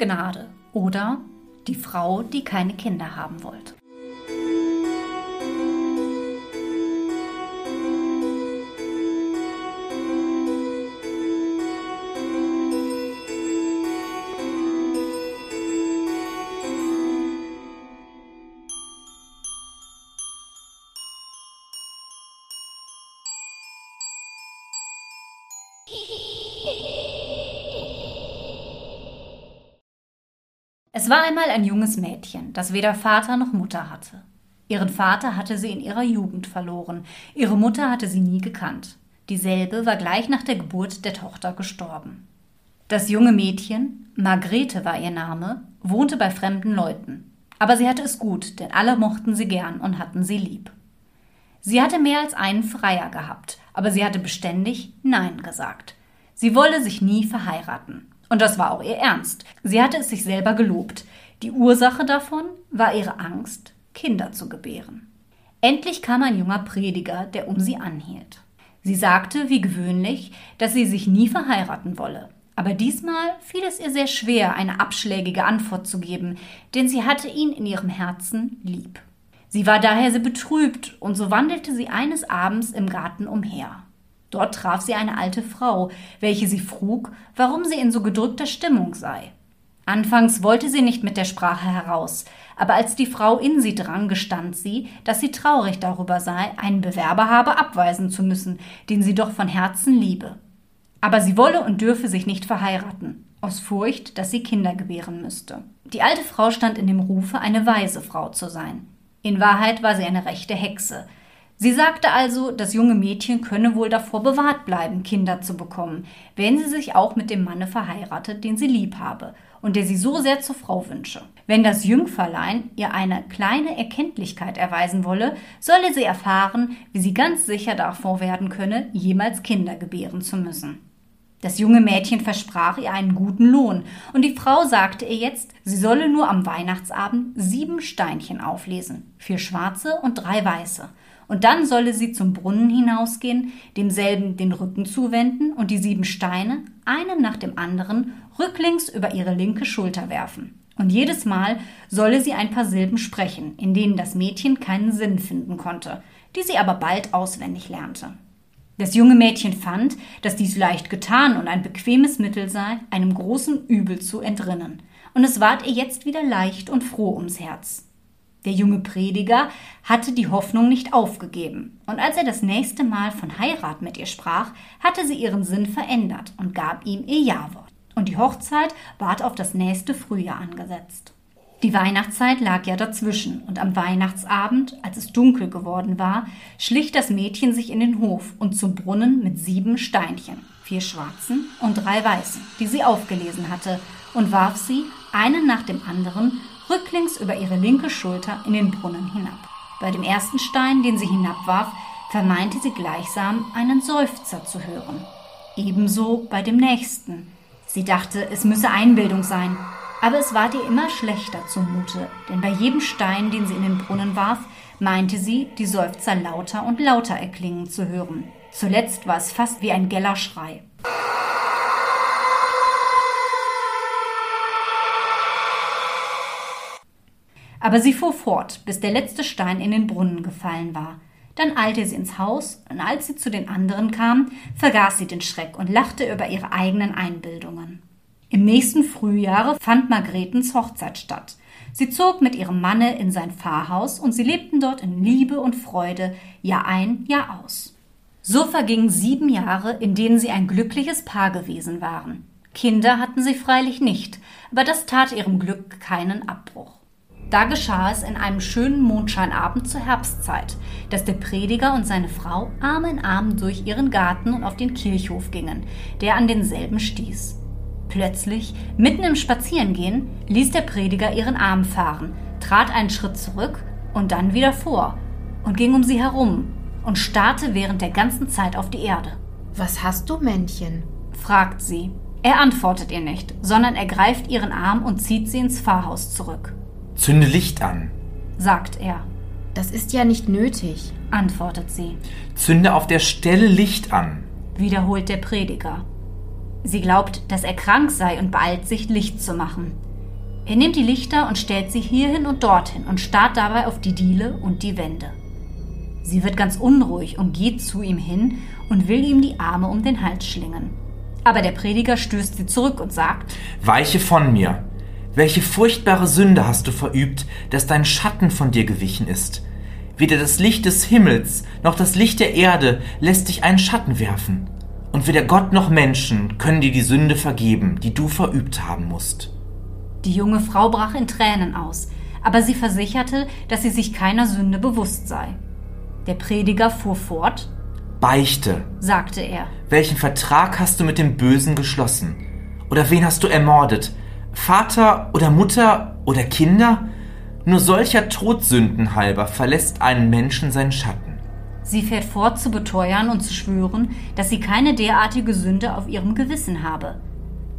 Gnade oder die Frau, die keine Kinder haben wollte. War einmal ein junges Mädchen, das weder Vater noch Mutter hatte. Ihren Vater hatte sie in ihrer Jugend verloren, ihre Mutter hatte sie nie gekannt. Dieselbe war gleich nach der Geburt der Tochter gestorben. Das junge Mädchen, Margrete war ihr Name, wohnte bei fremden Leuten. Aber sie hatte es gut, denn alle mochten sie gern und hatten sie lieb. Sie hatte mehr als einen Freier gehabt, aber sie hatte beständig Nein gesagt. Sie wolle sich nie verheiraten. Und das war auch ihr Ernst. Sie hatte es sich selber gelobt. Die Ursache davon war ihre Angst, Kinder zu gebären. Endlich kam ein junger Prediger, der um sie anhielt. Sie sagte, wie gewöhnlich, dass sie sich nie verheiraten wolle. Aber diesmal fiel es ihr sehr schwer, eine abschlägige Antwort zu geben, denn sie hatte ihn in ihrem Herzen lieb. Sie war daher sehr betrübt, und so wandelte sie eines Abends im Garten umher. Dort traf sie eine alte Frau, welche sie frug, warum sie in so gedrückter Stimmung sei. Anfangs wollte sie nicht mit der Sprache heraus, aber als die Frau in sie drang, gestand sie, dass sie traurig darüber sei, einen Bewerber habe abweisen zu müssen, den sie doch von Herzen liebe. Aber sie wolle und dürfe sich nicht verheiraten, aus Furcht, dass sie Kinder gebären müsste. Die alte Frau stand in dem Rufe, eine weise Frau zu sein. In Wahrheit war sie eine rechte Hexe, Sie sagte also, das junge Mädchen könne wohl davor bewahrt bleiben, Kinder zu bekommen, wenn sie sich auch mit dem Manne verheiratet, den sie lieb habe und der sie so sehr zur Frau wünsche. Wenn das Jüngferlein ihr eine kleine Erkenntlichkeit erweisen wolle, solle sie erfahren, wie sie ganz sicher davor werden könne, jemals Kinder gebären zu müssen. Das junge Mädchen versprach ihr einen guten Lohn, und die Frau sagte ihr jetzt, sie solle nur am Weihnachtsabend sieben Steinchen auflesen, vier schwarze und drei weiße, und dann solle sie zum Brunnen hinausgehen, demselben den Rücken zuwenden und die sieben Steine, einen nach dem anderen, rücklings über ihre linke Schulter werfen. Und jedes Mal solle sie ein paar Silben sprechen, in denen das Mädchen keinen Sinn finden konnte, die sie aber bald auswendig lernte. Das junge Mädchen fand, dass dies leicht getan und ein bequemes Mittel sei, einem großen Übel zu entrinnen, und es ward ihr jetzt wieder leicht und froh ums Herz. Der junge Prediger hatte die Hoffnung nicht aufgegeben, und als er das nächste Mal von Heirat mit ihr sprach, hatte sie ihren Sinn verändert und gab ihm ihr Jawort. Und die Hochzeit ward auf das nächste Frühjahr angesetzt. Die Weihnachtszeit lag ja dazwischen, und am Weihnachtsabend, als es dunkel geworden war, schlich das Mädchen sich in den Hof und zum Brunnen mit sieben Steinchen, vier schwarzen und drei weißen, die sie aufgelesen hatte, und warf sie, einen nach dem anderen, rücklings über ihre linke Schulter in den Brunnen hinab. Bei dem ersten Stein, den sie hinabwarf, vermeinte sie gleichsam einen Seufzer zu hören. Ebenso bei dem nächsten. Sie dachte, es müsse Einbildung sein, aber es ward ihr immer schlechter zumute, denn bei jedem Stein, den sie in den Brunnen warf, meinte sie, die Seufzer lauter und lauter erklingen zu hören. Zuletzt war es fast wie ein Gellerschrei. Aber sie fuhr fort, bis der letzte Stein in den Brunnen gefallen war. Dann eilte sie ins Haus, und als sie zu den anderen kam, vergaß sie den Schreck und lachte über ihre eigenen Einbildungen. Im nächsten Frühjahre fand Margretens Hochzeit statt. Sie zog mit ihrem Manne in sein Pfarrhaus und sie lebten dort in Liebe und Freude, Jahr ein, Jahr aus. So vergingen sieben Jahre, in denen sie ein glückliches Paar gewesen waren. Kinder hatten sie freilich nicht, aber das tat ihrem Glück keinen Abbruch. Da geschah es in einem schönen Mondscheinabend zur Herbstzeit, dass der Prediger und seine Frau Arm in Arm durch ihren Garten und auf den Kirchhof gingen, der an denselben stieß. Plötzlich, mitten im Spazierengehen, ließ der Prediger ihren Arm fahren, trat einen Schritt zurück und dann wieder vor und ging um sie herum und starrte während der ganzen Zeit auf die Erde. Was hast du, Männchen? fragt sie. Er antwortet ihr nicht, sondern ergreift ihren Arm und zieht sie ins Pfarrhaus zurück. Zünde Licht an, sagt er. Das ist ja nicht nötig, antwortet sie. Zünde auf der Stelle Licht an, wiederholt der Prediger. Sie glaubt, dass er krank sei und beeilt sich, Licht zu machen. Er nimmt die Lichter und stellt sie hierhin und dorthin und starrt dabei auf die Diele und die Wände. Sie wird ganz unruhig und geht zu ihm hin und will ihm die Arme um den Hals schlingen. Aber der Prediger stößt sie zurück und sagt: Weiche von mir! Welche furchtbare Sünde hast du verübt, dass dein Schatten von dir gewichen ist? Weder das Licht des Himmels noch das Licht der Erde lässt dich einen Schatten werfen. Und weder Gott noch Menschen können dir die Sünde vergeben, die du verübt haben musst. Die junge Frau brach in Tränen aus, aber sie versicherte, dass sie sich keiner Sünde bewusst sei. Der Prediger fuhr fort. Beichte, sagte er. Welchen Vertrag hast du mit dem Bösen geschlossen? Oder wen hast du ermordet? Vater oder Mutter oder Kinder? Nur solcher Todsünden halber verlässt einen Menschen seinen Schatten. Sie fährt fort zu beteuern und zu schwören, dass sie keine derartige Sünde auf ihrem Gewissen habe.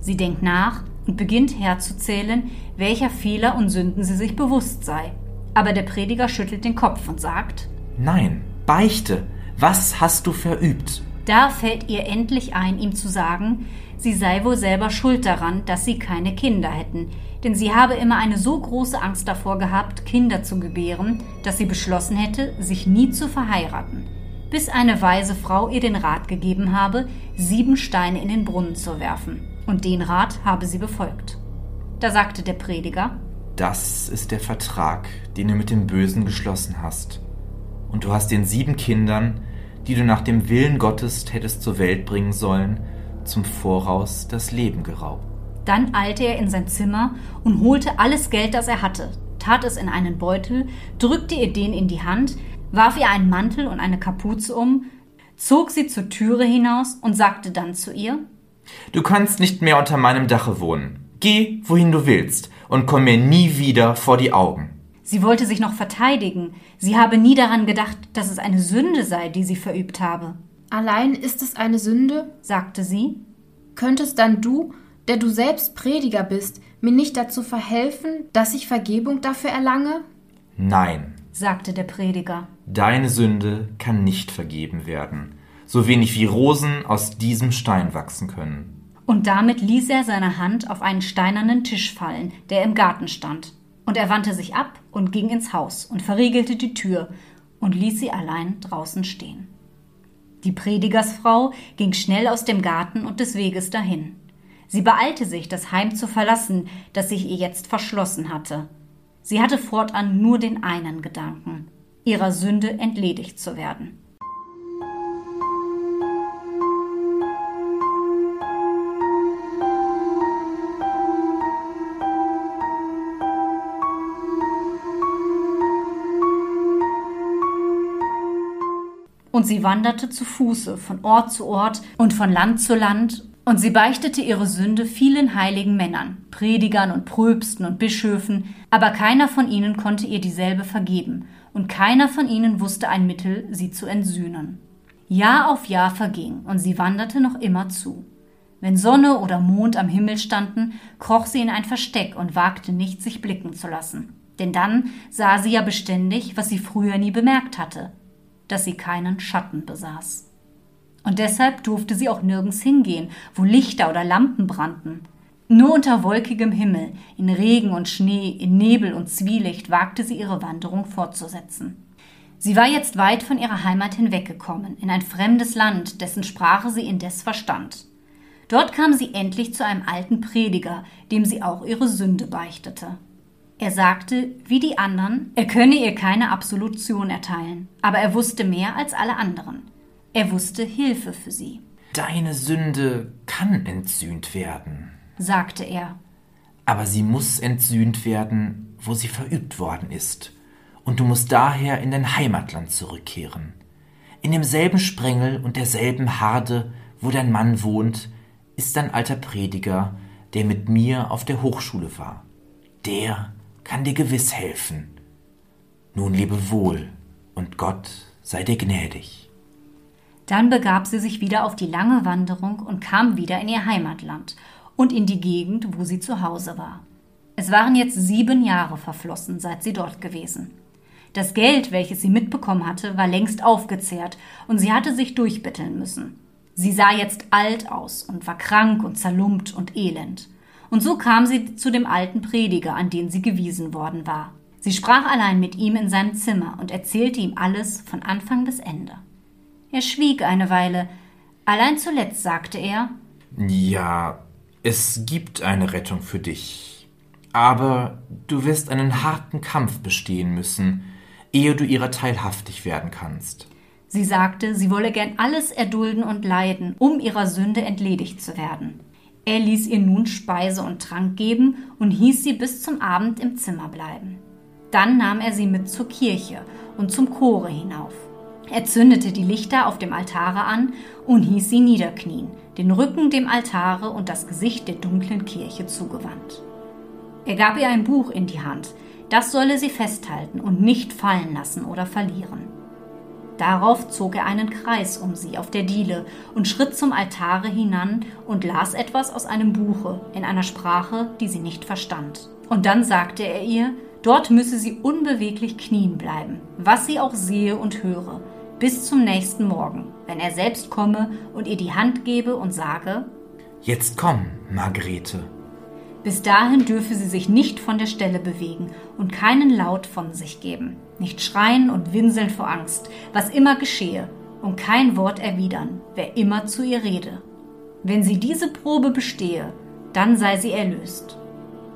Sie denkt nach und beginnt herzuzählen, welcher Fehler und Sünden sie sich bewusst sei. Aber der Prediger schüttelt den Kopf und sagt Nein, beichte, was hast du verübt? Da fällt ihr endlich ein, ihm zu sagen, sie sei wohl selber schuld daran, dass sie keine Kinder hätten, denn sie habe immer eine so große Angst davor gehabt, Kinder zu gebären, dass sie beschlossen hätte, sich nie zu verheiraten, bis eine weise Frau ihr den Rat gegeben habe, sieben Steine in den Brunnen zu werfen, und den Rat habe sie befolgt. Da sagte der Prediger, Das ist der Vertrag, den du mit dem Bösen geschlossen hast. Und du hast den sieben Kindern, die du nach dem Willen Gottes hättest zur Welt bringen sollen, zum Voraus das Leben geraubt. Dann eilte er in sein Zimmer und holte alles Geld, das er hatte, tat es in einen Beutel, drückte ihr den in die Hand, warf ihr einen Mantel und eine Kapuze um, zog sie zur Türe hinaus und sagte dann zu ihr Du kannst nicht mehr unter meinem Dache wohnen. Geh, wohin du willst, und komm mir nie wieder vor die Augen. Sie wollte sich noch verteidigen. Sie habe nie daran gedacht, dass es eine Sünde sei, die sie verübt habe. Allein ist es eine Sünde, sagte sie. Könntest dann du, der du selbst Prediger bist, mir nicht dazu verhelfen, dass ich Vergebung dafür erlange? Nein, sagte der Prediger. Deine Sünde kann nicht vergeben werden, so wenig wie Rosen aus diesem Stein wachsen können. Und damit ließ er seine Hand auf einen steinernen Tisch fallen, der im Garten stand. Und er wandte sich ab und ging ins Haus und verriegelte die Tür und ließ sie allein draußen stehen. Die Predigersfrau ging schnell aus dem Garten und des Weges dahin. Sie beeilte sich, das Heim zu verlassen, das sich ihr jetzt verschlossen hatte. Sie hatte fortan nur den einen Gedanken, ihrer Sünde entledigt zu werden. Und sie wanderte zu Fuße von Ort zu Ort und von Land zu Land, und sie beichtete ihre Sünde vielen heiligen Männern, Predigern und Pröpsten und Bischöfen, aber keiner von ihnen konnte ihr dieselbe vergeben, und keiner von ihnen wusste ein Mittel, sie zu entsühnen. Jahr auf Jahr verging, und sie wanderte noch immer zu. Wenn Sonne oder Mond am Himmel standen, kroch sie in ein Versteck und wagte nicht, sich blicken zu lassen. Denn dann sah sie ja beständig, was sie früher nie bemerkt hatte, dass sie keinen Schatten besaß. Und deshalb durfte sie auch nirgends hingehen, wo Lichter oder Lampen brannten. Nur unter wolkigem Himmel, in Regen und Schnee, in Nebel und Zwielicht wagte sie ihre Wanderung fortzusetzen. Sie war jetzt weit von ihrer Heimat hinweggekommen, in ein fremdes Land, dessen Sprache sie indes verstand. Dort kam sie endlich zu einem alten Prediger, dem sie auch ihre Sünde beichtete. Er sagte, wie die anderen, er könne ihr keine Absolution erteilen, aber er wusste mehr als alle anderen. Er wusste Hilfe für sie. Deine Sünde kann entsühnt werden, sagte er. Aber sie muss entsühnt werden, wo sie verübt worden ist. Und du musst daher in dein Heimatland zurückkehren. In demselben Sprengel und derselben Harde, wo dein Mann wohnt, ist ein alter Prediger, der mit mir auf der Hochschule war. Der kann dir gewiss helfen. Nun lebe wohl und Gott sei dir gnädig. Dann begab sie sich wieder auf die lange Wanderung und kam wieder in ihr Heimatland und in die Gegend, wo sie zu Hause war. Es waren jetzt sieben Jahre verflossen, seit sie dort gewesen. Das Geld, welches sie mitbekommen hatte, war längst aufgezehrt und sie hatte sich durchbetteln müssen. Sie sah jetzt alt aus und war krank und zerlumpt und elend. Und so kam sie zu dem alten Prediger, an den sie gewiesen worden war. Sie sprach allein mit ihm in seinem Zimmer und erzählte ihm alles von Anfang bis Ende. Er schwieg eine Weile, allein zuletzt sagte er Ja, es gibt eine Rettung für dich, aber du wirst einen harten Kampf bestehen müssen, ehe du ihrer teilhaftig werden kannst. Sie sagte, sie wolle gern alles erdulden und leiden, um ihrer Sünde entledigt zu werden. Er ließ ihr nun Speise und Trank geben und hieß sie bis zum Abend im Zimmer bleiben. Dann nahm er sie mit zur Kirche und zum Chore hinauf. Er zündete die Lichter auf dem Altare an und hieß sie niederknien, den Rücken dem Altare und das Gesicht der dunklen Kirche zugewandt. Er gab ihr ein Buch in die Hand, das solle sie festhalten und nicht fallen lassen oder verlieren. Darauf zog er einen Kreis um sie auf der Diele und schritt zum Altare hinan und las etwas aus einem Buche in einer Sprache, die sie nicht verstand. Und dann sagte er ihr, dort müsse sie unbeweglich knien bleiben, was sie auch sehe und höre, bis zum nächsten Morgen, wenn er selbst komme und ihr die Hand gebe und sage Jetzt komm, Margarete. Bis dahin dürfe sie sich nicht von der Stelle bewegen und keinen Laut von sich geben, nicht schreien und winseln vor Angst, was immer geschehe, und kein Wort erwidern, wer immer zu ihr rede. Wenn sie diese Probe bestehe, dann sei sie erlöst.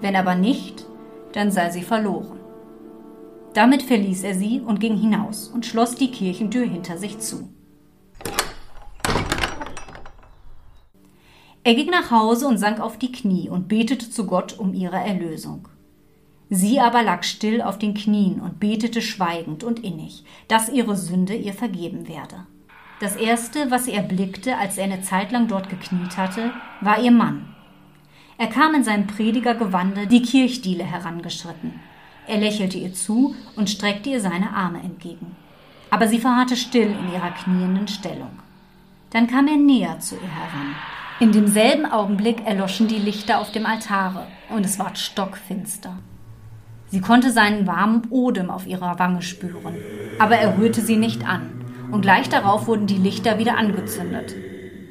Wenn aber nicht, dann sei sie verloren. Damit verließ er sie und ging hinaus und schloss die Kirchentür hinter sich zu. Er ging nach Hause und sank auf die Knie und betete zu Gott um ihre Erlösung. Sie aber lag still auf den Knien und betete schweigend und innig, dass ihre Sünde ihr vergeben werde. Das erste, was sie erblickte, als er eine Zeit lang dort gekniet hatte, war ihr Mann. Er kam in seinem Predigergewande die Kirchdiele herangeschritten. Er lächelte ihr zu und streckte ihr seine Arme entgegen. Aber sie verharrte still in ihrer knienden Stellung. Dann kam er näher zu ihr heran. In demselben Augenblick erloschen die Lichter auf dem Altare und es ward stockfinster. Sie konnte seinen warmen Odem auf ihrer Wange spüren, aber er rührte sie nicht an, und gleich darauf wurden die Lichter wieder angezündet.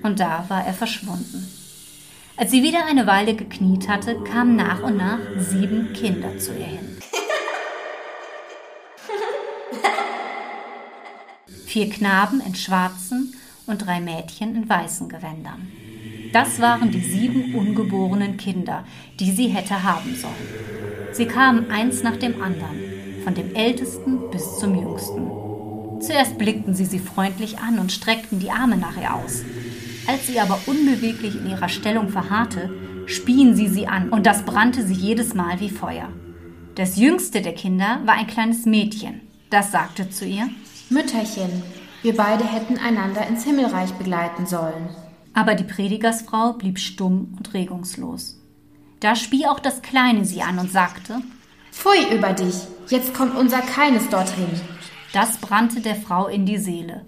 Und da war er verschwunden. Als sie wieder eine Weile gekniet hatte, kamen nach und nach sieben Kinder zu ihr hin. Vier Knaben in schwarzen und drei Mädchen in weißen Gewändern. Das waren die sieben ungeborenen Kinder, die sie hätte haben sollen. Sie kamen eins nach dem anderen, von dem ältesten bis zum jüngsten. Zuerst blickten sie sie freundlich an und streckten die Arme nach ihr aus. Als sie aber unbeweglich in ihrer Stellung verharrte, spien sie sie an, und das brannte sie jedes Mal wie Feuer. Das jüngste der Kinder war ein kleines Mädchen. Das sagte zu ihr Mütterchen, wir beide hätten einander ins Himmelreich begleiten sollen. Aber die Predigersfrau blieb stumm und regungslos. Da spie auch das Kleine sie an und sagte Pfui über dich, jetzt kommt unser Keines dorthin. Das brannte der Frau in die Seele,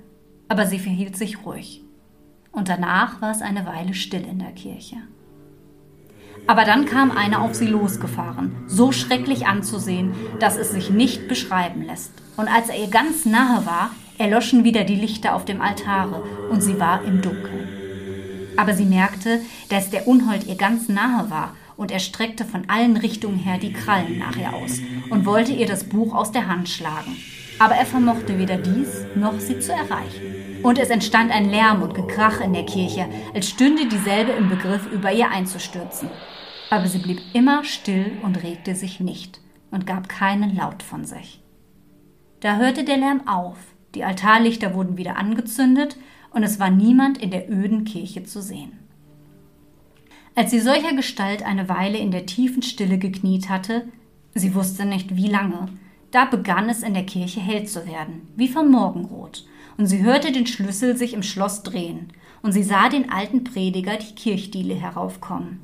aber sie verhielt sich ruhig. Und danach war es eine Weile still in der Kirche. Aber dann kam einer auf sie losgefahren, so schrecklich anzusehen, dass es sich nicht beschreiben lässt. Und als er ihr ganz nahe war, erloschen wieder die Lichter auf dem Altare und sie war im Dunkeln. Aber sie merkte, dass der Unhold ihr ganz nahe war und er streckte von allen Richtungen her die Krallen nach ihr aus und wollte ihr das Buch aus der Hand schlagen. Aber er vermochte weder dies noch sie zu erreichen. Und es entstand ein Lärm und Gekrach in der Kirche, als stünde dieselbe im Begriff, über ihr einzustürzen. Aber sie blieb immer still und regte sich nicht und gab keinen Laut von sich. Da hörte der Lärm auf, die Altarlichter wurden wieder angezündet und es war niemand in der öden Kirche zu sehen. Als sie solcher Gestalt eine Weile in der tiefen Stille gekniet hatte, sie wusste nicht wie lange, da begann es in der Kirche hell zu werden, wie vom Morgenrot, und sie hörte den Schlüssel sich im Schloss drehen, und sie sah den alten Prediger die Kirchdiele heraufkommen.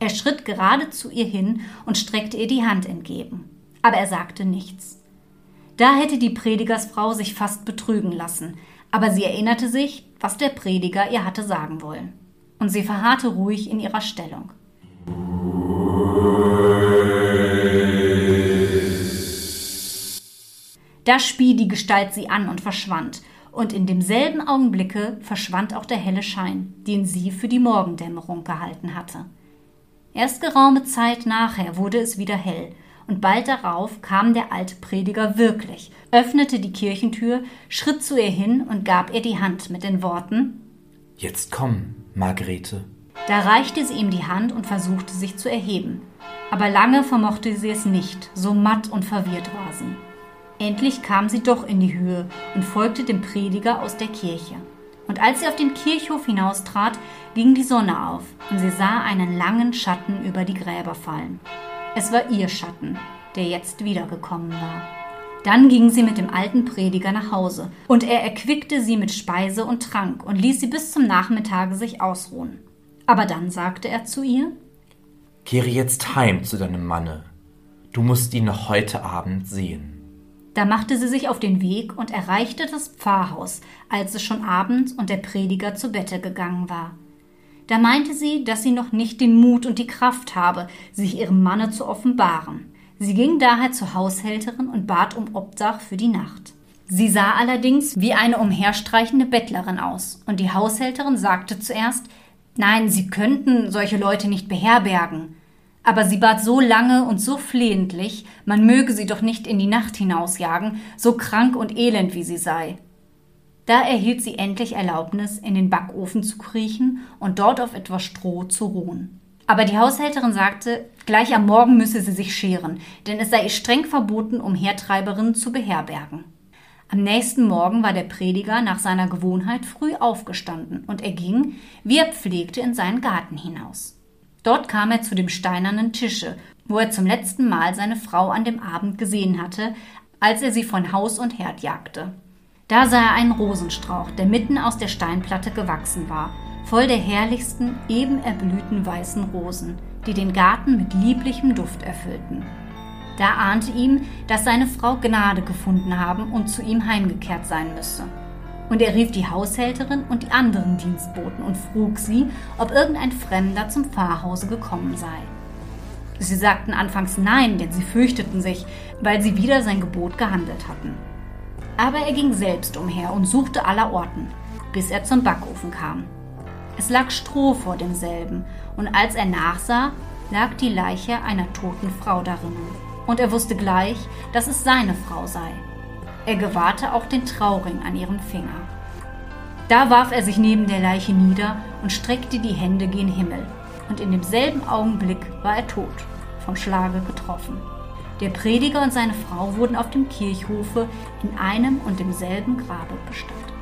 Er schritt gerade zu ihr hin und streckte ihr die Hand entgegen, aber er sagte nichts. Da hätte die Predigersfrau sich fast betrügen lassen, aber sie erinnerte sich, was der Prediger ihr hatte sagen wollen. Und sie verharrte ruhig in ihrer Stellung. Da spie die Gestalt sie an und verschwand, und in demselben Augenblicke verschwand auch der helle Schein, den sie für die Morgendämmerung gehalten hatte. Erst geraume Zeit nachher wurde es wieder hell, und bald darauf kam der alte Prediger wirklich, öffnete die Kirchentür, schritt zu ihr hin und gab ihr die Hand mit den Worten Jetzt komm, Margarete. Da reichte sie ihm die Hand und versuchte sich zu erheben. Aber lange vermochte sie es nicht, so matt und verwirrt war sie. Endlich kam sie doch in die Höhe und folgte dem Prediger aus der Kirche. Und als sie auf den Kirchhof hinaustrat, ging die Sonne auf und sie sah einen langen Schatten über die Gräber fallen. Es war ihr Schatten, der jetzt wiedergekommen war. Dann ging sie mit dem alten Prediger nach Hause, und er erquickte sie mit Speise und Trank und ließ sie bis zum Nachmittage sich ausruhen. Aber dann sagte er zu ihr Kehre jetzt heim zu deinem Manne. Du musst ihn noch heute Abend sehen. Da machte sie sich auf den Weg und erreichte das Pfarrhaus, als es schon Abend und der Prediger zu Bette gegangen war. Da meinte sie, dass sie noch nicht den Mut und die Kraft habe, sich ihrem Manne zu offenbaren. Sie ging daher zur Haushälterin und bat um Obdach für die Nacht. Sie sah allerdings wie eine umherstreichende Bettlerin aus, und die Haushälterin sagte zuerst, nein, sie könnten solche Leute nicht beherbergen aber sie bat so lange und so flehentlich, man möge sie doch nicht in die Nacht hinausjagen, so krank und elend wie sie sei. Da erhielt sie endlich Erlaubnis, in den Backofen zu kriechen und dort auf etwas Stroh zu ruhen. Aber die Haushälterin sagte, gleich am Morgen müsse sie sich scheren, denn es sei ihr streng verboten, Umhertreiberinnen zu beherbergen. Am nächsten Morgen war der Prediger nach seiner Gewohnheit früh aufgestanden und er ging, wie er pflegte, in seinen Garten hinaus. Dort kam er zu dem steinernen Tische, wo er zum letzten Mal seine Frau an dem Abend gesehen hatte, als er sie von Haus und Herd jagte. Da sah er einen Rosenstrauch, der mitten aus der Steinplatte gewachsen war, voll der herrlichsten, eben erblühten weißen Rosen, die den Garten mit lieblichem Duft erfüllten. Da ahnte ihm, dass seine Frau Gnade gefunden haben und zu ihm heimgekehrt sein müsse. Und er rief die Haushälterin und die anderen Dienstboten und frug sie, ob irgendein Fremder zum Pfarrhause gekommen sei. Sie sagten anfangs nein, denn sie fürchteten sich, weil sie wieder sein Gebot gehandelt hatten. Aber er ging selbst umher und suchte aller Orten, bis er zum Backofen kam. Es lag Stroh vor demselben, und als er nachsah, lag die Leiche einer toten Frau darin. Und er wusste gleich, dass es seine Frau sei. Er gewahrte auch den Trauring an ihrem Finger. Da warf er sich neben der Leiche nieder und streckte die Hände gen Himmel, und in demselben Augenblick war er tot, vom Schlage getroffen. Der Prediger und seine Frau wurden auf dem Kirchhofe in einem und demselben Grabe bestattet.